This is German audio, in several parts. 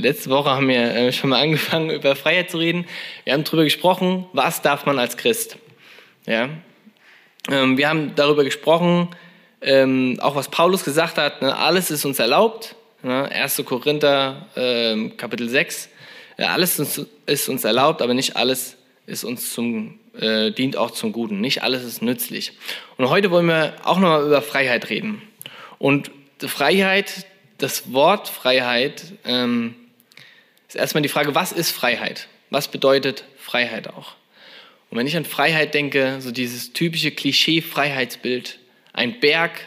letzte Woche haben wir äh, schon mal angefangen, über Freiheit zu reden. Wir haben darüber gesprochen, was darf man als Christ. Ja? Ähm, wir haben darüber gesprochen, ähm, auch was Paulus gesagt hat, ne? alles ist uns erlaubt. Ne? 1. Korinther ähm, Kapitel 6. Ja, alles ist uns erlaubt, aber nicht alles ist uns zum, äh, dient auch zum Guten. Nicht alles ist nützlich. Und heute wollen wir auch nochmal über Freiheit reden. Und Freiheit, das Wort Freiheit, ähm, ist erstmal die Frage, was ist Freiheit? Was bedeutet Freiheit auch? Und wenn ich an Freiheit denke, so dieses typische Klischee-Freiheitsbild, ein Berg,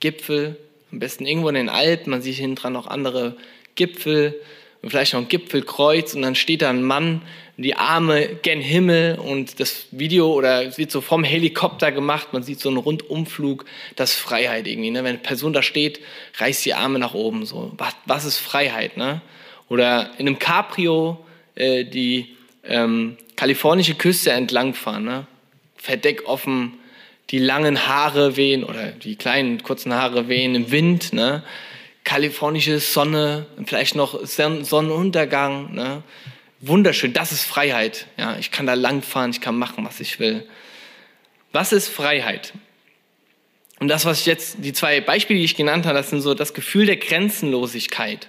Gipfel, am besten irgendwo in den Alpen, man sieht hinten dran noch andere Gipfel und vielleicht noch ein Gipfelkreuz und dann steht da ein Mann, die Arme gen Himmel und das Video oder es wird so vom Helikopter gemacht, man sieht so einen Rundumflug, das ist Freiheit irgendwie. Ne? Wenn eine Person da steht, reißt die Arme nach oben. So. Was, was ist Freiheit? Ne? Oder in einem Cabrio äh, die ähm, kalifornische Küste entlangfahren, ne? Verdeck offen, die langen Haare wehen oder die kleinen kurzen Haare wehen im Wind, ne? Kalifornische Sonne, vielleicht noch Sonnenuntergang, ne? Wunderschön, das ist Freiheit. Ja, ich kann da langfahren, ich kann machen, was ich will. Was ist Freiheit? Und das, was ich jetzt, die zwei Beispiele, die ich genannt habe, das sind so das Gefühl der Grenzenlosigkeit.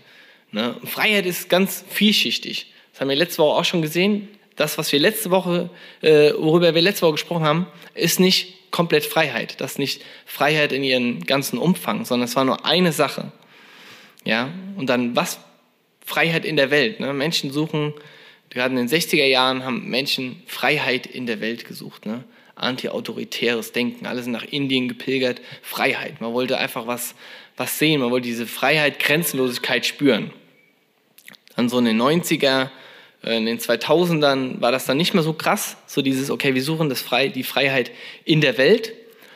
Ne? Freiheit ist ganz vielschichtig. Das haben wir letzte Woche auch schon gesehen. Das, was wir letzte Woche, äh, worüber wir letzte Woche gesprochen haben, ist nicht komplett Freiheit. Das ist nicht Freiheit in ihrem ganzen Umfang, sondern es war nur eine Sache. Ja, und dann was? Freiheit in der Welt. Ne? Menschen suchen, gerade in den 60er Jahren haben Menschen Freiheit in der Welt gesucht. Ne? Anti-autoritäres Denken. Alle sind nach Indien gepilgert. Freiheit. Man wollte einfach was, was sehen. Man wollte diese Freiheit, Grenzenlosigkeit spüren. Dann so in den 90er, äh, in den 2000ern war das dann nicht mehr so krass, so dieses, okay, wir suchen das Frei, die Freiheit in der Welt,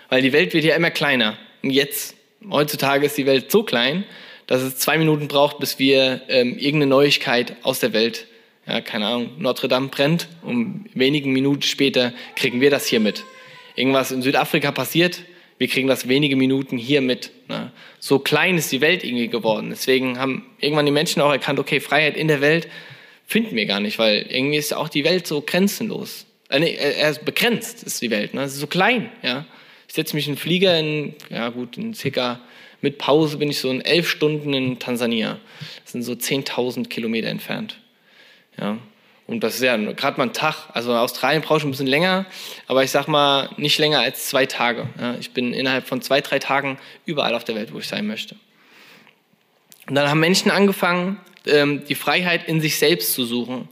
weil die Welt wird ja immer kleiner. Und jetzt, heutzutage ist die Welt so klein, dass es zwei Minuten braucht, bis wir ähm, irgendeine Neuigkeit aus der Welt, ja, keine Ahnung, Notre Dame brennt, um wenigen Minuten später kriegen wir das hier mit. Irgendwas in Südafrika passiert, wir kriegen das wenige Minuten hier mit. Ne? So klein ist die Welt irgendwie geworden. Deswegen haben irgendwann die Menschen auch erkannt, okay, Freiheit in der Welt finden wir gar nicht, weil irgendwie ist auch die Welt so grenzenlos. Äh, nee, äh, er ist begrenzt, ist die Welt. Ne? Es ist so klein. Ja? Ich setze mich in einen Flieger in, ja gut, in circa, mit Pause bin ich so in elf Stunden in Tansania. Das sind so 10.000 Kilometer entfernt. Ja? Und das ist ja gerade mal ein Tag. Also Australien brauche ich ein bisschen länger, aber ich sag mal nicht länger als zwei Tage. Ja? Ich bin innerhalb von zwei, drei Tagen überall auf der Welt, wo ich sein möchte. Und dann haben Menschen angefangen, ähm, die Freiheit in sich selbst zu suchen. Und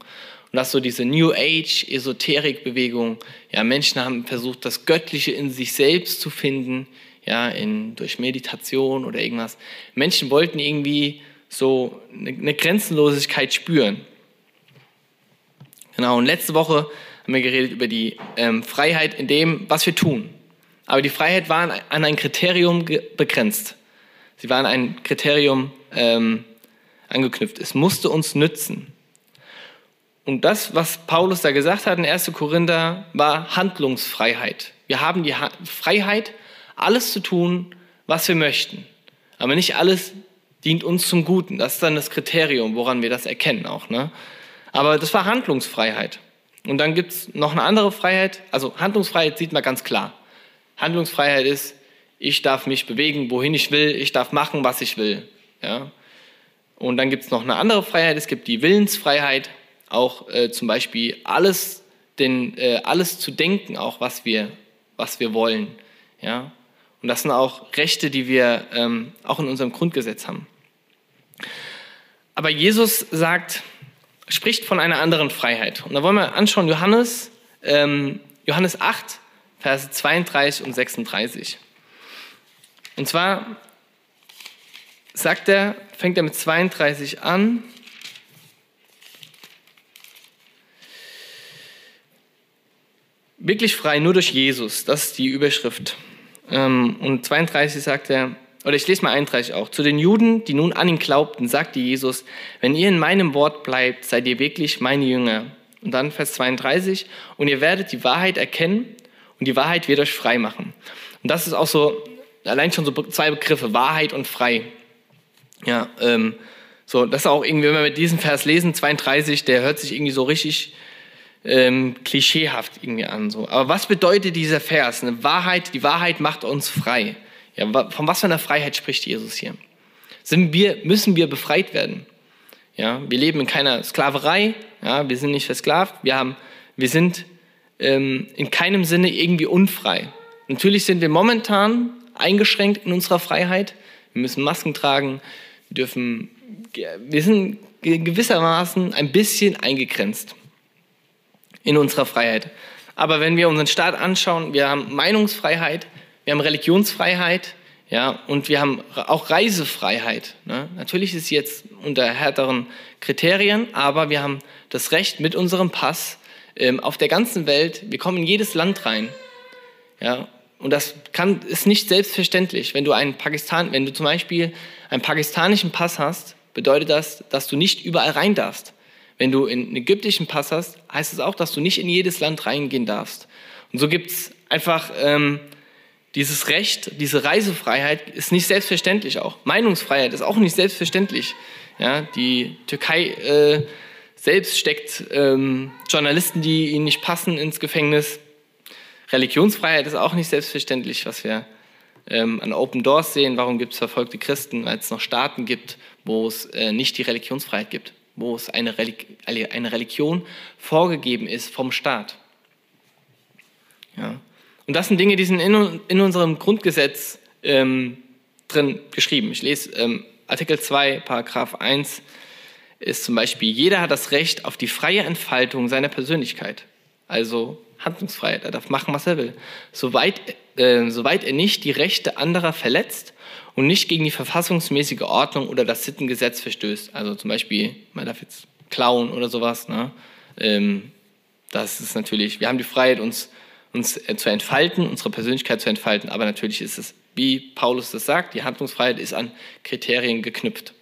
das so diese New Age Esoterik-Bewegung. Ja, Menschen haben versucht, das Göttliche in sich selbst zu finden, ja, in, durch Meditation oder irgendwas. Menschen wollten irgendwie so eine, eine Grenzenlosigkeit spüren. Genau, und letzte Woche haben wir geredet über die ähm, Freiheit in dem, was wir tun. Aber die Freiheit war an ein Kriterium begrenzt. Sie war an ein Kriterium ähm, angeknüpft. Es musste uns nützen. Und das, was Paulus da gesagt hat in 1. Korinther, war Handlungsfreiheit. Wir haben die Freiheit, alles zu tun, was wir möchten. Aber nicht alles dient uns zum Guten. Das ist dann das Kriterium, woran wir das erkennen auch. Ne? Aber das war Handlungsfreiheit. Und dann gibt es noch eine andere Freiheit. Also Handlungsfreiheit sieht man ganz klar. Handlungsfreiheit ist, ich darf mich bewegen, wohin ich will, ich darf machen, was ich will. Ja? Und dann gibt es noch eine andere Freiheit, es gibt die Willensfreiheit, auch äh, zum Beispiel alles, den, äh, alles zu denken, auch was wir, was wir wollen. Ja? Und das sind auch Rechte, die wir ähm, auch in unserem Grundgesetz haben. Aber Jesus sagt, spricht von einer anderen Freiheit. Und da wollen wir anschauen, Johannes, ähm, Johannes 8, Verse 32 und 36. Und zwar sagt er, fängt er mit 32 an. Wirklich frei, nur durch Jesus. Das ist die Überschrift. Ähm, und 32 sagt er, oder ich lese mal 31 auch. Zu den Juden, die nun an ihn glaubten, sagte Jesus, wenn ihr in meinem Wort bleibt, seid ihr wirklich meine Jünger. Und dann Vers 32, und ihr werdet die Wahrheit erkennen und die Wahrheit wird euch frei machen. Und das ist auch so, allein schon so zwei Begriffe, Wahrheit und frei. Ja, ähm, So, das ist auch irgendwie, wenn wir mit diesem Vers lesen, 32, der hört sich irgendwie so richtig ähm, klischeehaft irgendwie an. So. Aber was bedeutet dieser Vers? Eine Wahrheit, die Wahrheit macht uns frei. Ja, von was für einer Freiheit spricht Jesus hier? Sind wir, müssen wir befreit werden? Ja, wir leben in keiner Sklaverei, ja, wir sind nicht versklavt, wir, haben, wir sind ähm, in keinem Sinne irgendwie unfrei. Natürlich sind wir momentan eingeschränkt in unserer Freiheit. Wir müssen Masken tragen, wir, dürfen, wir sind gewissermaßen ein bisschen eingegrenzt in unserer Freiheit. Aber wenn wir unseren Staat anschauen, wir haben Meinungsfreiheit, wir haben Religionsfreiheit, ja, und wir haben auch Reisefreiheit. Ne? Natürlich ist jetzt unter härteren Kriterien, aber wir haben das Recht mit unserem Pass ähm, auf der ganzen Welt, wir kommen in jedes Land rein. Ja, und das kann, ist nicht selbstverständlich. Wenn du einen Pakistan, wenn du zum Beispiel einen pakistanischen Pass hast, bedeutet das, dass du nicht überall rein darfst. Wenn du einen ägyptischen Pass hast, heißt es auch, dass du nicht in jedes Land reingehen darfst. Und so gibt es einfach ähm, dieses Recht, diese Reisefreiheit ist nicht selbstverständlich auch. Meinungsfreiheit ist auch nicht selbstverständlich. Ja, die Türkei äh, selbst steckt ähm, Journalisten, die ihnen nicht passen, ins Gefängnis. Religionsfreiheit ist auch nicht selbstverständlich, was wir ähm, an Open Doors sehen. Warum gibt es verfolgte Christen? Weil es noch Staaten gibt, wo es äh, nicht die Religionsfreiheit gibt, wo es eine, Relig eine Religion vorgegeben ist vom Staat. Ja. Und das sind Dinge, die sind in, in unserem Grundgesetz ähm, drin geschrieben. Ich lese ähm, Artikel 2, Paragraph 1 ist zum Beispiel, jeder hat das Recht auf die freie Entfaltung seiner Persönlichkeit. Also Handlungsfreiheit, er darf machen, was er will. Soweit, äh, soweit er nicht die Rechte anderer verletzt und nicht gegen die verfassungsmäßige Ordnung oder das Sittengesetz verstößt. Also zum Beispiel, man darf jetzt klauen oder sowas. Ne? Ähm, das ist natürlich, wir haben die Freiheit, uns uns äh, zu entfalten, unsere Persönlichkeit zu entfalten. Aber natürlich ist es, wie Paulus das sagt, die Handlungsfreiheit ist an Kriterien geknüpft.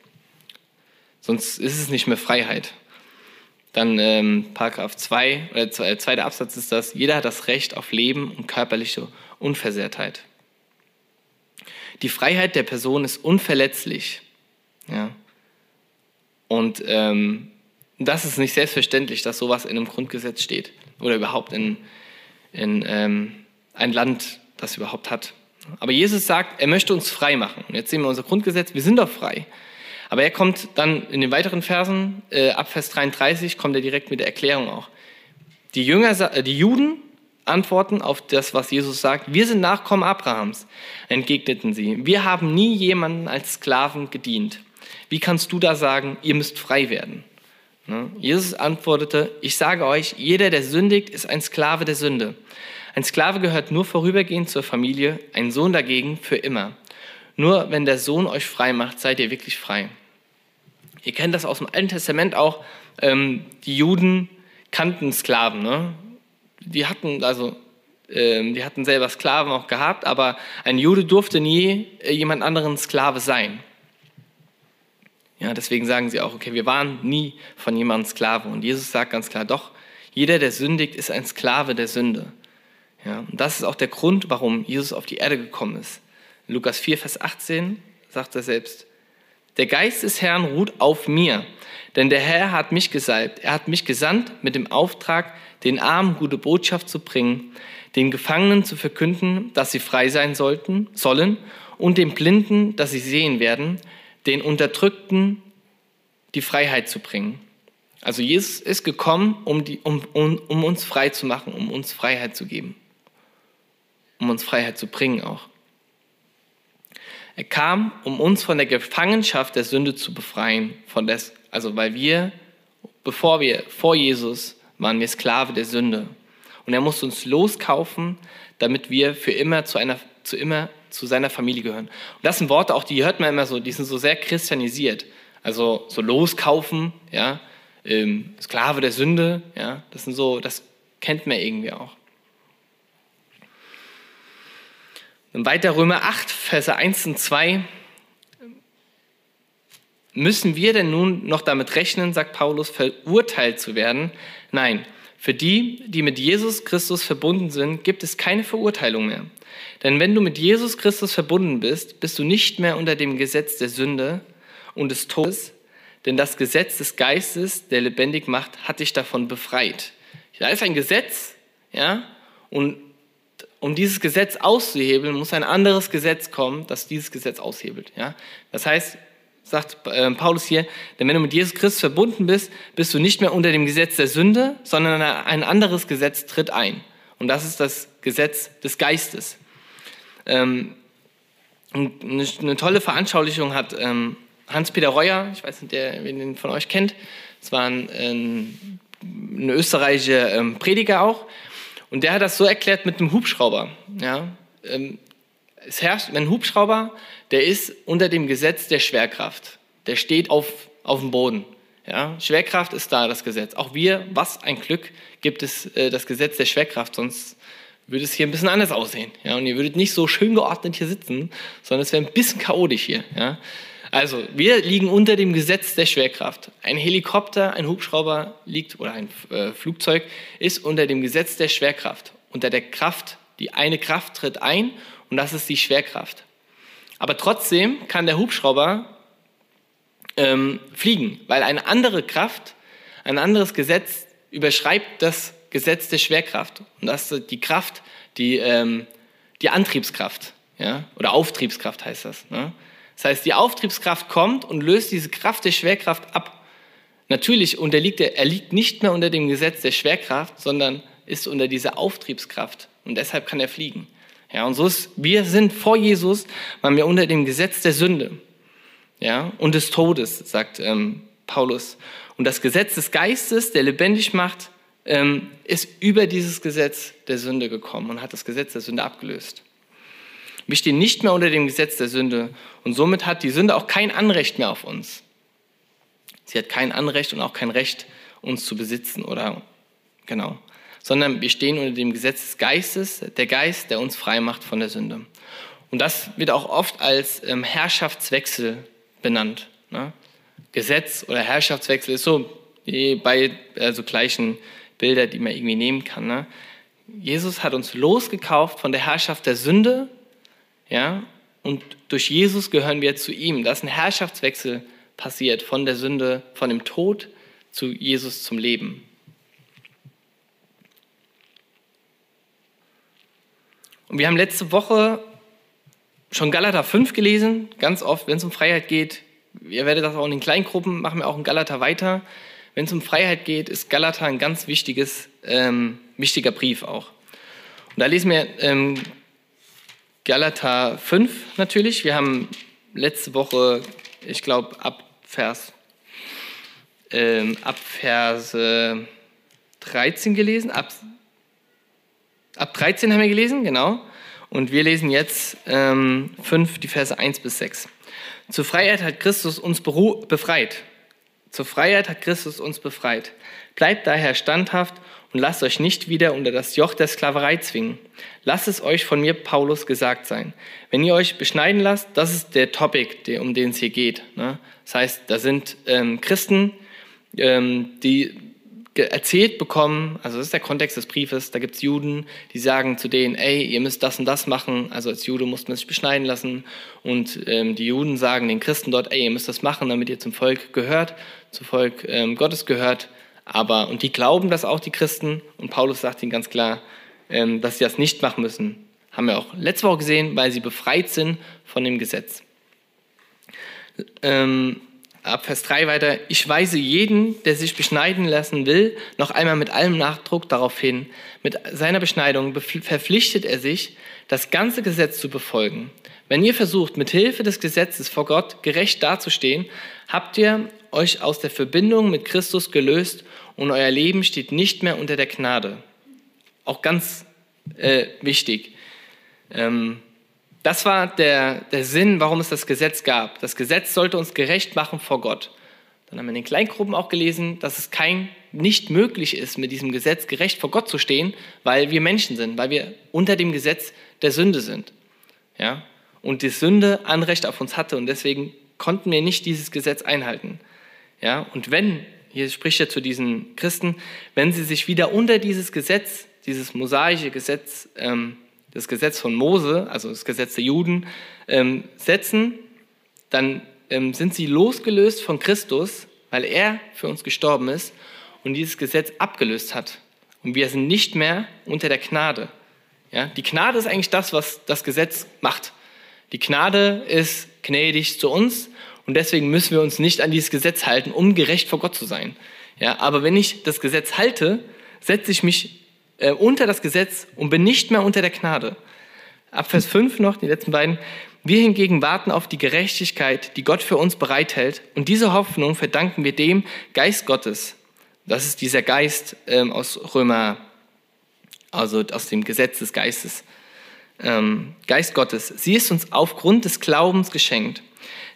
Sonst ist es nicht mehr Freiheit. Dann ähm, Paragraph 2, oder äh, zweiter Absatz ist das, jeder hat das Recht auf Leben und körperliche Unversehrtheit. Die Freiheit der Person ist unverletzlich. Ja. Und ähm, das ist nicht selbstverständlich, dass sowas in einem Grundgesetz steht oder überhaupt in, in ähm, ein Land das überhaupt hat. Aber Jesus sagt, er möchte uns frei machen. Und jetzt sehen wir unser Grundgesetz, wir sind doch frei. Aber er kommt dann in den weiteren Versen, äh, ab Vers 33, kommt er direkt mit der Erklärung auch. Die, Jünger, äh, die Juden antworten auf das, was Jesus sagt. Wir sind Nachkommen Abrahams, entgegneten sie. Wir haben nie jemanden als Sklaven gedient. Wie kannst du da sagen, ihr müsst frei werden? Ne? Jesus antwortete, ich sage euch, jeder, der sündigt, ist ein Sklave der Sünde. Ein Sklave gehört nur vorübergehend zur Familie, ein Sohn dagegen für immer. Nur wenn der Sohn euch frei macht, seid ihr wirklich frei. Ihr kennt das aus dem Alten Testament auch. Ähm, die Juden kannten Sklaven. Ne? Die hatten also ähm, die hatten selber Sklaven auch gehabt, aber ein Jude durfte nie äh, jemand anderen Sklave sein. Ja, deswegen sagen sie auch, okay, wir waren nie von jemandem Sklave. Und Jesus sagt ganz klar, doch, jeder, der sündigt, ist ein Sklave der Sünde. Ja, und das ist auch der Grund, warum Jesus auf die Erde gekommen ist. In Lukas 4, Vers 18 sagt er selbst, der Geist des Herrn ruht auf mir, denn der Herr hat mich gesalbt. Er hat mich gesandt mit dem Auftrag, den Armen gute Botschaft zu bringen, den Gefangenen zu verkünden, dass sie frei sein sollten, sollen, und den Blinden, dass sie sehen werden, den Unterdrückten die Freiheit zu bringen. Also Jesus ist gekommen, um, die, um, um, um uns frei zu machen, um uns Freiheit zu geben, um uns Freiheit zu bringen auch. Er kam, um uns von der Gefangenschaft der Sünde zu befreien, von des, also weil wir, bevor wir vor Jesus waren wir Sklave der Sünde. Und er musste uns loskaufen, damit wir für immer zu einer, zu immer zu seiner Familie gehören. Und das sind Worte auch, die hört man immer so, die sind so sehr christianisiert. Also so loskaufen, ja, ähm, Sklave der Sünde, ja, das sind so, das kennt man irgendwie auch. Und weiter Römer 8, Verse 1 und 2. Müssen wir denn nun noch damit rechnen, sagt Paulus, verurteilt zu werden? Nein, für die, die mit Jesus Christus verbunden sind, gibt es keine Verurteilung mehr. Denn wenn du mit Jesus Christus verbunden bist, bist du nicht mehr unter dem Gesetz der Sünde und des Todes. denn das Gesetz des Geistes, der lebendig macht, hat dich davon befreit. Da ist ein Gesetz, ja, und um dieses Gesetz auszuhebeln, muss ein anderes Gesetz kommen, das dieses Gesetz aushebelt. Ja? Das heißt, sagt äh, Paulus hier, denn wenn du mit Jesus Christus verbunden bist, bist du nicht mehr unter dem Gesetz der Sünde, sondern ein anderes Gesetz tritt ein. Und das ist das Gesetz des Geistes. Ähm, eine, tolle Veranschaulichung hat ähm, Hans-Peter Reuer, ich weiß nicht, wer den von euch kennt, es war ein, ein, österreichischer ähm, Prediger auch, und der hat das so erklärt mit einem Hubschrauber. Ja? Ähm, es herrscht, ein Hubschrauber, der ist unter dem Gesetz der Schwerkraft. Der steht auf, auf dem Boden. Ja? Schwerkraft ist da, das Gesetz. Auch wir, was ein Glück, gibt es äh, das Gesetz der Schwerkraft, sonst würde es hier ein bisschen anders aussehen. Ja? Und ihr würdet nicht so schön geordnet hier sitzen, sondern es wäre ein bisschen chaotisch hier. Ja? Also, wir liegen unter dem Gesetz der Schwerkraft. Ein Helikopter, ein Hubschrauber liegt oder ein äh, Flugzeug ist unter dem Gesetz der Schwerkraft. Unter der Kraft, die eine Kraft tritt ein und das ist die Schwerkraft. Aber trotzdem kann der Hubschrauber ähm, fliegen, weil eine andere Kraft, ein anderes Gesetz überschreibt das Gesetz der Schwerkraft. Und das ist die Kraft, die, ähm, die Antriebskraft ja? oder Auftriebskraft heißt das. Ne? Das heißt, die Auftriebskraft kommt und löst diese Kraft der Schwerkraft ab. Natürlich unterliegt er, er liegt nicht mehr unter dem Gesetz der Schwerkraft, sondern ist unter dieser Auftriebskraft und deshalb kann er fliegen. Ja, und so ist, wir sind vor Jesus, waren wir unter dem Gesetz der Sünde ja, und des Todes, sagt ähm, Paulus. Und das Gesetz des Geistes, der lebendig macht, ähm, ist über dieses Gesetz der Sünde gekommen und hat das Gesetz der Sünde abgelöst. Wir stehen nicht mehr unter dem Gesetz der Sünde und somit hat die Sünde auch kein Anrecht mehr auf uns. Sie hat kein Anrecht und auch kein Recht, uns zu besitzen oder genau, sondern wir stehen unter dem Gesetz des Geistes, der Geist, der uns frei macht von der Sünde. Und das wird auch oft als ähm, Herrschaftswechsel benannt. Ne? Gesetz oder Herrschaftswechsel ist so bei also gleichen Bilder, die man irgendwie nehmen kann. Ne? Jesus hat uns losgekauft von der Herrschaft der Sünde ja? Und durch Jesus gehören wir zu ihm. Da ist ein Herrschaftswechsel passiert von der Sünde, von dem Tod zu Jesus zum Leben. Und wir haben letzte Woche schon Galater 5 gelesen, ganz oft, wenn es um Freiheit geht. Ihr werdet das auch in den Kleingruppen, machen wir auch in Galater weiter. Wenn es um Freiheit geht, ist Galater ein ganz wichtiges, ähm, wichtiger Brief auch. Und da lesen wir ähm, Galater 5 natürlich. Wir haben letzte Woche, ich glaube, ab Vers, ähm, ab Vers 13 gelesen. Ab, ab 13 haben wir gelesen, genau. Und wir lesen jetzt ähm, 5, die Verse 1 bis 6. Zur Freiheit hat Christus uns befreit. Zur Freiheit hat Christus uns befreit. Bleibt daher standhaft und lasst euch nicht wieder unter das Joch der Sklaverei zwingen. Lasst es euch von mir, Paulus, gesagt sein. Wenn ihr euch beschneiden lasst, das ist der Topic, um den es hier geht. Ne? Das heißt, da sind ähm, Christen, ähm, die erzählt bekommen, also das ist der Kontext des Briefes, da gibt es Juden, die sagen zu denen, ey, ihr müsst das und das machen, also als Jude muss man sich beschneiden lassen und ähm, die Juden sagen den Christen dort, ey, ihr müsst das machen, damit ihr zum Volk gehört, zum Volk ähm, Gottes gehört aber, und die glauben das auch, die Christen. Und Paulus sagt ihnen ganz klar, ähm, dass sie das nicht machen müssen. Haben wir auch letzte Woche gesehen, weil sie befreit sind von dem Gesetz. Ähm, ab Vers 3 weiter. Ich weise jeden, der sich beschneiden lassen will, noch einmal mit allem Nachdruck darauf hin. Mit seiner Beschneidung verpflichtet er sich, das ganze Gesetz zu befolgen. Wenn ihr versucht, mit Hilfe des Gesetzes vor Gott gerecht dazustehen, habt ihr euch aus der Verbindung mit Christus gelöst und euer Leben steht nicht mehr unter der Gnade. Auch ganz äh, wichtig. Ähm, das war der, der Sinn, warum es das Gesetz gab. Das Gesetz sollte uns gerecht machen vor Gott. Dann haben wir in den Kleingruppen auch gelesen, dass es kein, nicht möglich ist, mit diesem Gesetz gerecht vor Gott zu stehen, weil wir Menschen sind, weil wir unter dem Gesetz der Sünde sind. Ja? Und die Sünde Anrecht auf uns hatte und deswegen konnten wir nicht dieses Gesetz einhalten. Ja? Und wenn hier spricht er zu diesen Christen, wenn sie sich wieder unter dieses Gesetz, dieses mosaische Gesetz, ähm, das Gesetz von Mose, also das Gesetz der Juden, ähm, setzen, dann ähm, sind sie losgelöst von Christus weil er für uns gestorben ist und dieses Gesetz abgelöst hat. Und wir sind nicht mehr unter der Gnade. Ja, die Gnade ist eigentlich das, was das Gesetz macht. Die Gnade ist gnädig zu uns und deswegen müssen wir uns nicht an dieses Gesetz halten, um gerecht vor Gott zu sein. Ja, aber wenn ich das Gesetz halte, setze ich mich äh, unter das Gesetz und bin nicht mehr unter der Gnade. Ab Vers 5 noch, die letzten beiden. Wir hingegen warten auf die Gerechtigkeit, die Gott für uns bereithält. Und diese Hoffnung verdanken wir dem Geist Gottes. Das ist dieser Geist ähm, aus Römer, also aus dem Gesetz des Geistes. Ähm, Geist Gottes. Sie ist uns aufgrund des Glaubens geschenkt.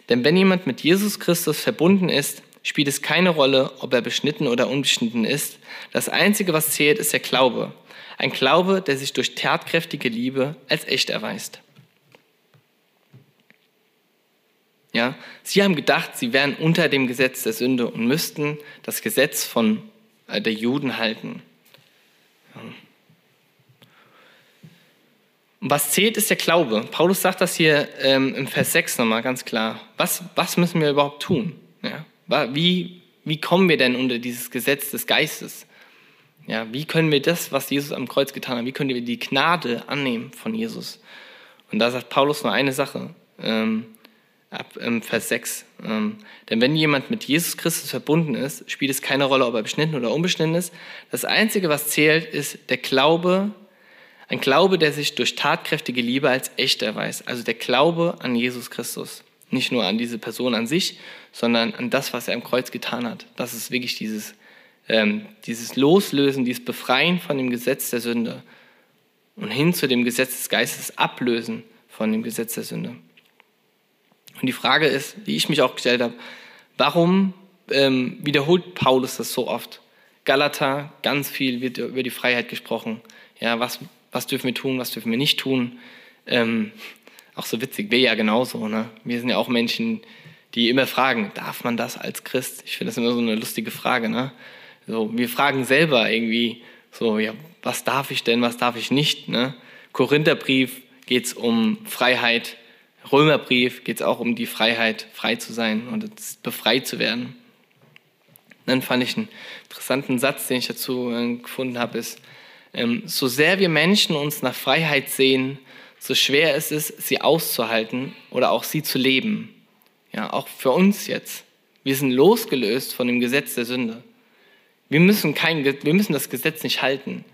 Denn wenn jemand mit Jesus Christus verbunden ist, spielt es keine Rolle, ob er beschnitten oder unbeschnitten ist. Das Einzige, was zählt, ist der Glaube. Ein Glaube, der sich durch tatkräftige Liebe als echt erweist. Ja, sie haben gedacht, sie wären unter dem Gesetz der Sünde und müssten das Gesetz von äh, der Juden halten. Was zählt, ist der Glaube. Paulus sagt das hier ähm, im Vers 6 nochmal ganz klar. Was, was müssen wir überhaupt tun? Ja? Wie, wie kommen wir denn unter dieses Gesetz des Geistes? Ja, wie können wir das, was Jesus am Kreuz getan hat, wie können wir die Gnade annehmen von Jesus? Und da sagt Paulus nur eine Sache, ähm, ab ähm, Vers 6. Ähm, denn wenn jemand mit Jesus Christus verbunden ist, spielt es keine Rolle, ob er beschnitten oder unbeschnitten ist. Das Einzige, was zählt, ist der Glaube, ein Glaube, der sich durch tatkräftige Liebe als echt erweist. Also der Glaube an Jesus Christus. Nicht nur an diese Person an sich, sondern an das, was er am Kreuz getan hat. Das ist wirklich dieses, ähm, dieses Loslösen, dieses Befreien von dem Gesetz der Sünde und hin zu dem Gesetz des Geistes ablösen von dem Gesetz der Sünde. Und die Frage ist, die ich mich auch gestellt habe, warum ähm, wiederholt Paulus das so oft? Galater, ganz viel wird über die Freiheit gesprochen. Ja, was, was dürfen wir tun, was dürfen wir nicht tun? Ähm, auch so witzig, wir ja genauso. Ne? Wir sind ja auch Menschen, die immer fragen, darf man das als Christ? Ich finde das immer so eine lustige Frage. Ne? So, wir fragen selber irgendwie so, ja, was darf ich denn, was darf ich nicht? Ne? Korintherbrief geht es um Freiheit. Römerbrief geht es auch um die Freiheit, frei zu sein und befreit zu werden. Dann fand ich einen interessanten Satz, den ich dazu äh, gefunden habe, ist, ähm, so sehr wir Menschen uns nach Freiheit sehen, so schwer es ist, sie auszuhalten oder auch sie zu leben. Ja, auch für uns jetzt. Wir sind losgelöst von dem Gesetz der Sünde. Wir müssen, kein, wir müssen das Gesetz nicht halten.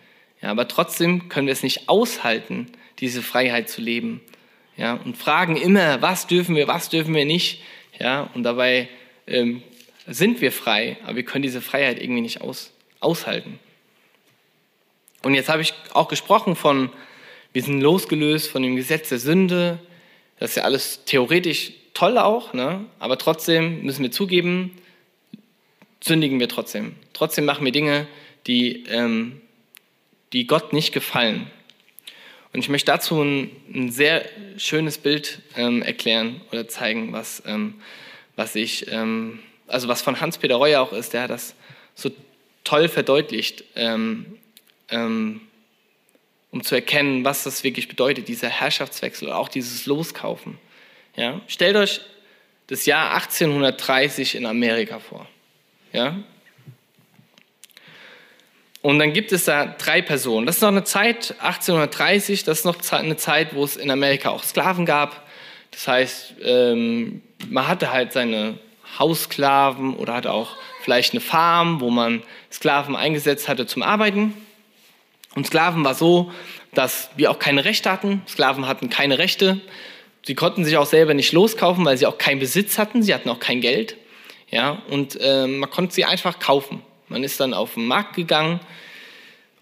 Ja, aber trotzdem können wir es nicht aushalten, diese Freiheit zu leben. Ja, und fragen immer, was dürfen wir, was dürfen wir nicht. Ja, und dabei ähm, sind wir frei, aber wir können diese Freiheit irgendwie nicht aus, aushalten. Und jetzt habe ich auch gesprochen von wir sind losgelöst von dem Gesetz der Sünde. Das ist ja alles theoretisch toll auch, ne? aber trotzdem müssen wir zugeben, sündigen wir trotzdem. Trotzdem machen wir Dinge, die, ähm, die Gott nicht gefallen. Und ich möchte dazu ein, ein sehr schönes Bild ähm, erklären oder zeigen, was, ähm, was ich, ähm, also was von Hans-Peter Reuer auch ist, der hat das so toll verdeutlicht. Ähm, ähm, um zu erkennen, was das wirklich bedeutet, dieser Herrschaftswechsel, auch dieses Loskaufen. Ja? Stellt euch das Jahr 1830 in Amerika vor. Ja? Und dann gibt es da drei Personen. Das ist noch eine Zeit, 1830, das ist noch eine Zeit, wo es in Amerika auch Sklaven gab. Das heißt, ähm, man hatte halt seine Haussklaven oder hatte auch vielleicht eine Farm, wo man Sklaven eingesetzt hatte zum Arbeiten. Und Sklaven war so, dass wir auch keine Rechte hatten. Sklaven hatten keine Rechte. Sie konnten sich auch selber nicht loskaufen, weil sie auch keinen Besitz hatten. Sie hatten auch kein Geld. Ja, und äh, man konnte sie einfach kaufen. Man ist dann auf den Markt gegangen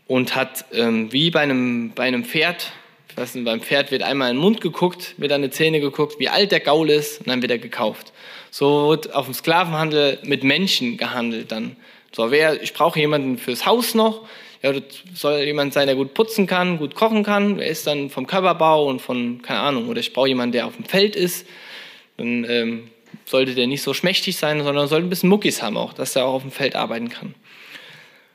und hat ähm, wie bei einem, bei einem Pferd, ich weiß nicht, beim Pferd wird einmal in den Mund geguckt, wird an die Zähne geguckt, wie alt der Gaul ist und dann wird er gekauft. So wird auf dem Sklavenhandel mit Menschen gehandelt dann. So, wer, ich brauche jemanden fürs Haus noch, ja, das soll jemand sein, der gut putzen kann, gut kochen kann. Er ist dann vom Körperbau und von, keine Ahnung, oder ich brauche jemanden, der auf dem Feld ist. Dann ähm, sollte der nicht so schmächtig sein, sondern sollte ein bisschen Muckis haben auch, dass er auch auf dem Feld arbeiten kann.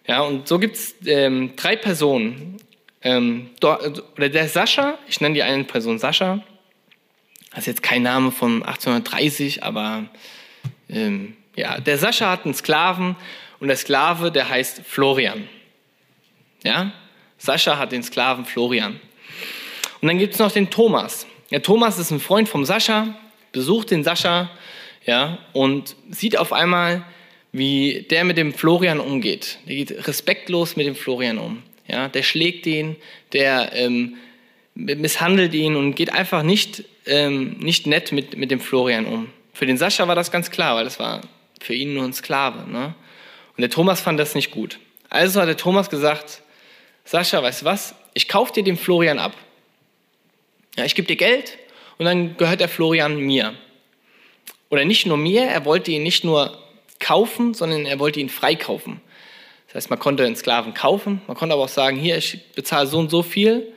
Ja, und so gibt es ähm, drei Personen. Ähm, oder der Sascha, ich nenne die eine Person Sascha, das ist jetzt kein Name von 1830, aber ähm, Ja, der Sascha hat einen Sklaven und der Sklave, der heißt Florian. Ja, Sascha hat den Sklaven Florian. Und dann gibt es noch den Thomas. Der Thomas ist ein Freund vom Sascha, besucht den Sascha ja, und sieht auf einmal, wie der mit dem Florian umgeht. Der geht respektlos mit dem Florian um. Ja, der schlägt ihn, der ähm, misshandelt ihn und geht einfach nicht, ähm, nicht nett mit, mit dem Florian um. Für den Sascha war das ganz klar, weil das war für ihn nur ein Sklave. Ne? Und der Thomas fand das nicht gut. Also hat der Thomas gesagt, Sascha, weißt du was, ich kaufe dir den Florian ab. Ja, ich gebe dir Geld und dann gehört der Florian mir. Oder nicht nur mir, er wollte ihn nicht nur kaufen, sondern er wollte ihn freikaufen. Das heißt, man konnte einen Sklaven kaufen, man konnte aber auch sagen, hier, ich bezahle so und so viel.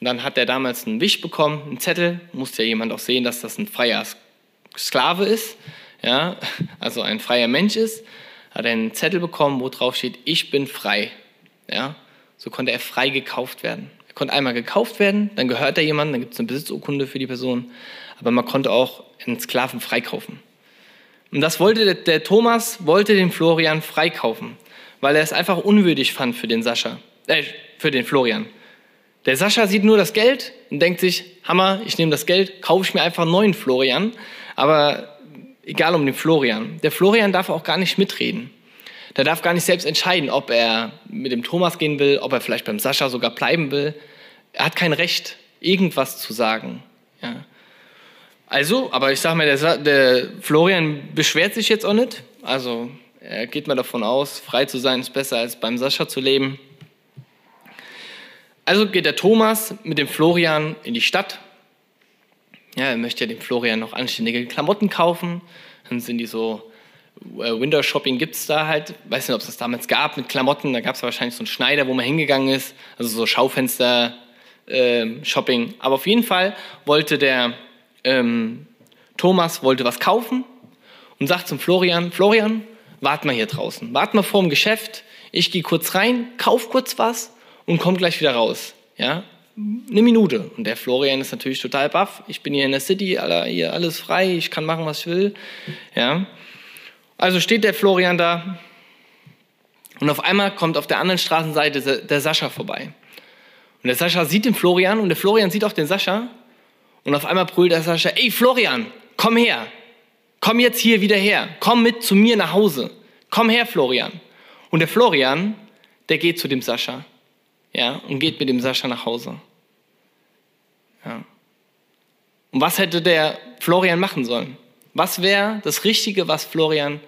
Und dann hat er damals einen Wisch bekommen, einen Zettel, musste ja jemand auch sehen, dass das ein freier Sklave ist, ja, also ein freier Mensch ist. Hat er einen Zettel bekommen, wo drauf steht, ich bin frei. Ja, so konnte er frei gekauft werden. Er konnte einmal gekauft werden, dann gehört er jemandem, dann gibt es eine Besitzurkunde für die Person. Aber man konnte auch einen Sklaven freikaufen. Und das wollte der, der Thomas, wollte den Florian freikaufen weil er es einfach unwürdig fand für den Sascha, äh, für den Florian. Der Sascha sieht nur das Geld und denkt sich, Hammer, ich nehme das Geld, kaufe ich mir einfach einen neuen Florian. Aber egal um den Florian. Der Florian darf auch gar nicht mitreden. Der darf gar nicht selbst entscheiden, ob er mit dem Thomas gehen will, ob er vielleicht beim Sascha sogar bleiben will. Er hat kein Recht, irgendwas zu sagen. Ja. Also, aber ich sage mal, der, der Florian beschwert sich jetzt auch nicht. Also er geht mal davon aus, frei zu sein ist besser als beim Sascha zu leben. Also geht der Thomas mit dem Florian in die Stadt. Ja, er möchte ja dem Florian noch anständige Klamotten kaufen. Dann sind die so, Window Shopping gibt es da halt. Weiß nicht, ob es das damals gab mit Klamotten. Da gab es wahrscheinlich so einen Schneider, wo man hingegangen ist. Also so Schaufenster äh, Shopping. Aber auf jeden Fall wollte der ähm, Thomas wollte was kaufen und sagt zum Florian, Florian, wart mal hier draußen, wart mal vor dem Geschäft, ich gehe kurz rein, kauf kurz was und komm gleich wieder raus. Ja, eine Minute. Und der Florian ist natürlich total baff. Ich bin hier in der City, hier alles frei, ich kann machen, was ich will. Ja. Also steht der Florian da und auf einmal kommt auf der anderen Straßenseite der Sascha vorbei. Und der Sascha sieht den Florian und der Florian sieht auch den Sascha und auf einmal brüllt der Sascha, ey Florian, komm her, komm jetzt hier wieder her, komm mit zu mir nach Hause, komm her, Florian. Und der Florian, der geht zu dem Sascha, ja, und geht mit dem Sascha nach Hause. Ja. Und was hätte der Florian machen sollen? Was wäre das Richtige, was Florian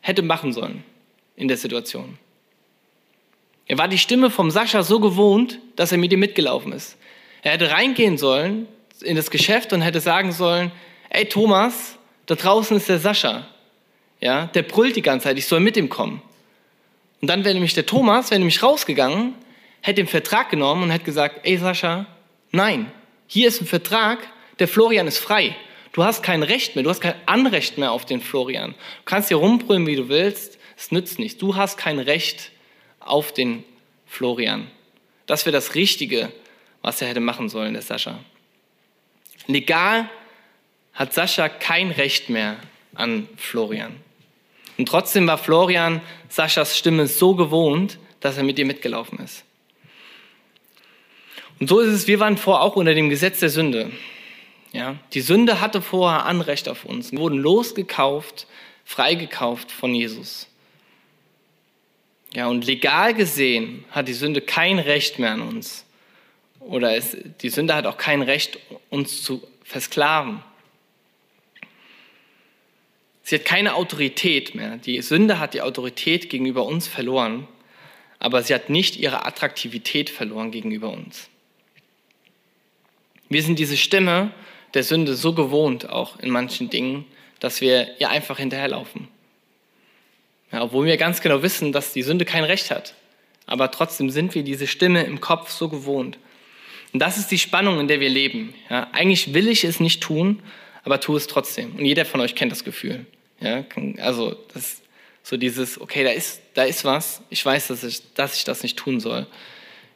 hätte machen sollen in der Situation? Er war die Stimme vom Sascha so gewohnt, dass er mit ihm mitgelaufen ist. Er hätte reingehen sollen in das Geschäft und hätte sagen sollen, ey Thomas, da draußen ist der Sascha. Ja, der brüllt die ganze Zeit, ich soll mit ihm kommen. Und dann wäre nämlich der Thomas, wäre nämlich rausgegangen, hätte den Vertrag genommen und hätte gesagt, ey Sascha, nein, hier ist ein Vertrag, der Florian ist frei. Du hast kein Recht mehr, du hast kein Anrecht mehr auf den Florian. Du kannst hier rumbrüllen, wie du willst, es nützt nichts. Du hast kein Recht auf den Florian. Das wäre das Richtige, was er hätte machen sollen, der Sascha. Legal hat Sascha kein Recht mehr an Florian. Und trotzdem war Florian Saschas Stimme so gewohnt, dass er mit ihr mitgelaufen ist. Und so ist es, wir waren vorher auch unter dem Gesetz der Sünde. Ja, die Sünde hatte vorher Anrecht auf uns. Wir wurden losgekauft, freigekauft von Jesus. Ja, und legal gesehen hat die Sünde kein Recht mehr an uns. Oder es, die Sünde hat auch kein Recht, uns zu versklaven. Sie hat keine Autorität mehr. Die Sünde hat die Autorität gegenüber uns verloren, aber sie hat nicht ihre Attraktivität verloren gegenüber uns. Wir sind diese Stimme der Sünde so gewohnt, auch in manchen Dingen, dass wir ihr einfach hinterherlaufen. Ja, obwohl wir ganz genau wissen, dass die Sünde kein Recht hat. Aber trotzdem sind wir diese Stimme im Kopf so gewohnt. Und das ist die Spannung, in der wir leben. Ja, eigentlich will ich es nicht tun, aber tue es trotzdem. Und jeder von euch kennt das Gefühl. Ja, also das, so dieses, okay, da ist, da ist was, ich weiß, dass ich, dass ich das nicht tun soll.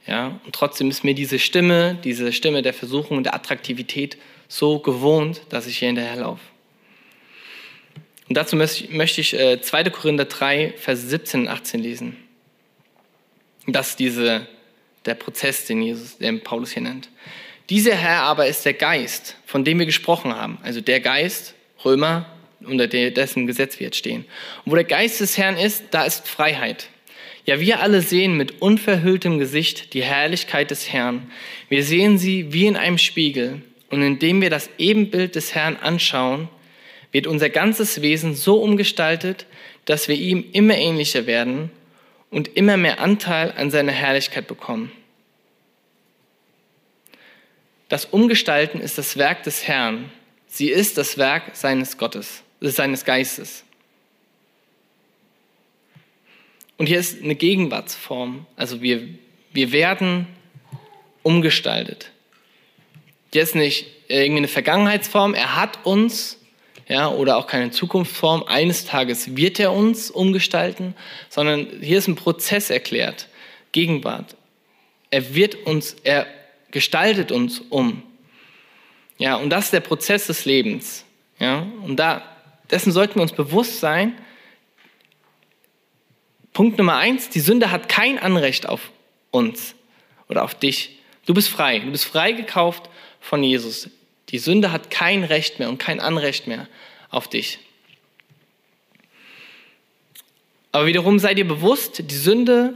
Ja, und trotzdem ist mir diese Stimme, diese Stimme der Versuchung und der Attraktivität so gewohnt, dass ich hier hinterherlaufe. Und dazu möchte ich 2. Äh, Korinther 3, Vers 17 und 18 lesen. Das ist diese, der Prozess, den, Jesus, den Paulus hier nennt. Dieser Herr aber ist der Geist, von dem wir gesprochen haben. Also der Geist, Römer, unter dessen Gesetz wir jetzt stehen. Und wo der Geist des Herrn ist, da ist Freiheit. Ja, wir alle sehen mit unverhülltem Gesicht die Herrlichkeit des Herrn. Wir sehen sie wie in einem Spiegel. Und indem wir das Ebenbild des Herrn anschauen, wird unser ganzes Wesen so umgestaltet, dass wir ihm immer ähnlicher werden und immer mehr Anteil an seiner Herrlichkeit bekommen. Das Umgestalten ist das Werk des Herrn. Sie ist das Werk seines Gottes, seines Geistes. Und hier ist eine Gegenwartsform. Also wir, wir werden umgestaltet. Ist nicht irgendwie eine Vergangenheitsform. Er hat uns, ja, oder auch keine Zukunftsform. Eines Tages wird er uns umgestalten, sondern hier ist ein Prozess erklärt. Gegenwart. Er wird uns, er gestaltet uns um. Ja, und das ist der Prozess des Lebens. Ja, und da, dessen sollten wir uns bewusst sein, Punkt Nummer eins, die Sünde hat kein Anrecht auf uns oder auf dich. Du bist frei. Du bist frei gekauft von Jesus. Die Sünde hat kein Recht mehr und kein Anrecht mehr auf dich. Aber wiederum sei dir bewusst, die Sünde,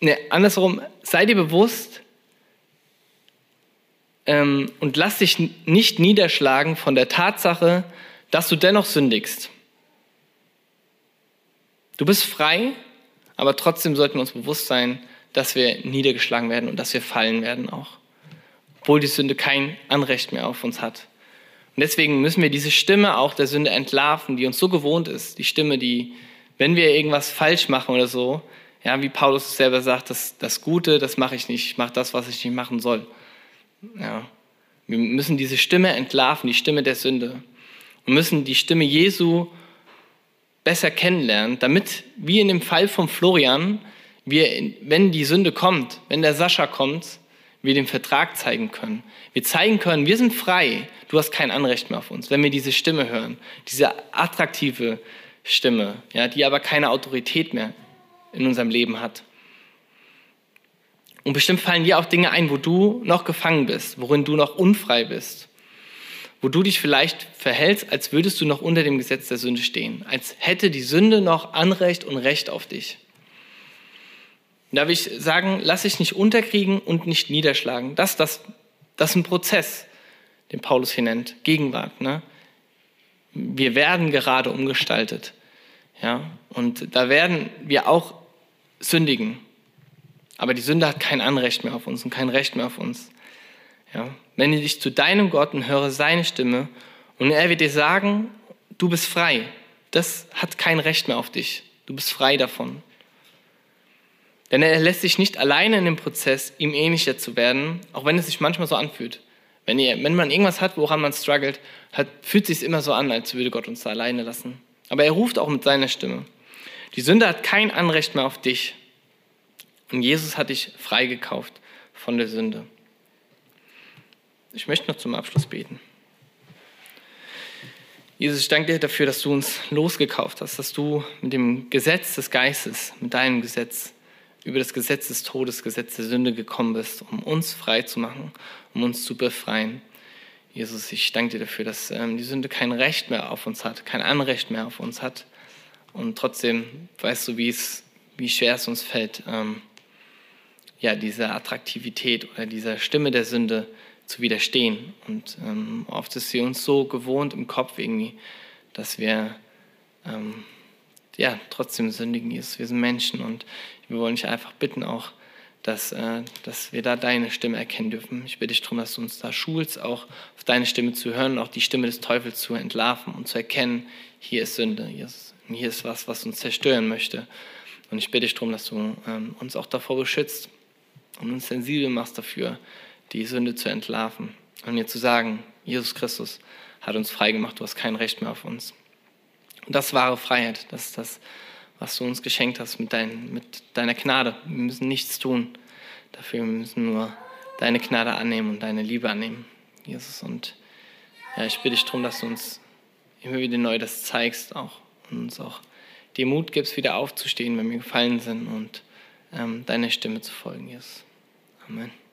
ne, andersherum, sei dir bewusst ähm, und lass dich nicht niederschlagen von der Tatsache, dass du dennoch sündigst. Du bist frei aber trotzdem sollten wir uns bewusst sein, dass wir niedergeschlagen werden und dass wir fallen werden auch. Obwohl die Sünde kein Anrecht mehr auf uns hat. Und deswegen müssen wir diese Stimme auch der Sünde entlarven, die uns so gewohnt ist. Die Stimme, die, wenn wir irgendwas falsch machen oder so, ja, wie Paulus selber sagt, das, das Gute, das mache ich nicht, ich mache das, was ich nicht machen soll. Ja. Wir müssen diese Stimme entlarven, die Stimme der Sünde. Wir müssen die Stimme Jesu besser kennenlernen, damit, wie in dem Fall von Florian, wir, wenn die Sünde kommt, wenn der Sascha kommt, wir den Vertrag zeigen können. Wir zeigen können, wir sind frei, du hast kein Anrecht mehr auf uns, wenn wir diese Stimme hören, diese attraktive Stimme, ja, die aber keine Autorität mehr in unserem Leben hat. Und bestimmt fallen dir auch Dinge ein, wo du noch gefangen bist, worin du noch unfrei bist wo du dich vielleicht verhältst, als würdest du noch unter dem Gesetz der Sünde stehen, als hätte die Sünde noch Anrecht und Recht auf dich. Da will ich sagen, lass dich nicht unterkriegen und nicht niederschlagen. Das, das, das ist ein Prozess, den Paulus hier nennt, Gegenwart. Ne? Wir werden gerade umgestaltet. Ja? Und da werden wir auch sündigen. Aber die Sünde hat kein Anrecht mehr auf uns und kein Recht mehr auf uns. Ja? Wende dich zu deinem Gott und höre seine Stimme und er wird dir sagen, du bist frei. Das hat kein Recht mehr auf dich. Du bist frei davon. Denn er lässt sich nicht alleine in dem Prozess, ihm ähnlicher zu werden, auch wenn es sich manchmal so anfühlt. Wenn, ihr, wenn man irgendwas hat, woran man struggelt, hat, fühlt es sich immer so an, als würde Gott uns da alleine lassen. Aber er ruft auch mit seiner Stimme. Die Sünde hat kein Anrecht mehr auf dich. Und Jesus hat dich freigekauft von der Sünde. Ich möchte noch zum Abschluss beten. Jesus, ich danke dir dafür, dass du uns losgekauft hast, dass du mit dem Gesetz des Geistes, mit deinem Gesetz, über das Gesetz des Todes, Gesetz der Sünde gekommen bist, um uns frei zu machen, um uns zu befreien. Jesus, ich danke dir dafür, dass ähm, die Sünde kein Recht mehr auf uns hat, kein Anrecht mehr auf uns hat. Und trotzdem weißt du, wie, es, wie schwer es uns fällt, ähm, ja, dieser Attraktivität oder dieser Stimme der Sünde zu widerstehen. Und ähm, oft ist sie uns so gewohnt im Kopf irgendwie, dass wir ähm, ja, trotzdem sündigen, Jesus. Wir sind Menschen und wir wollen dich einfach bitten auch, dass, äh, dass wir da deine Stimme erkennen dürfen. Ich bitte dich darum, dass du uns da schulst, auch auf deine Stimme zu hören, auch die Stimme des Teufels zu entlarven und zu erkennen, hier ist Sünde, Jesus. Und hier ist was, was uns zerstören möchte. Und ich bitte dich darum, dass du ähm, uns auch davor beschützt und uns sensibel machst dafür, die Sünde zu entlarven und mir zu sagen, Jesus Christus hat uns frei gemacht, du hast kein Recht mehr auf uns. Und das ist wahre Freiheit, das ist das, was du uns geschenkt hast mit, dein, mit deiner Gnade. Wir müssen nichts tun dafür, wir müssen nur deine Gnade annehmen und deine Liebe annehmen, Jesus. Und ja, ich bitte dich darum, dass du uns immer wieder neu das zeigst, auch und uns auch die Mut gibst, wieder aufzustehen, wenn wir gefallen sind und ähm, deiner Stimme zu folgen, Jesus. Amen.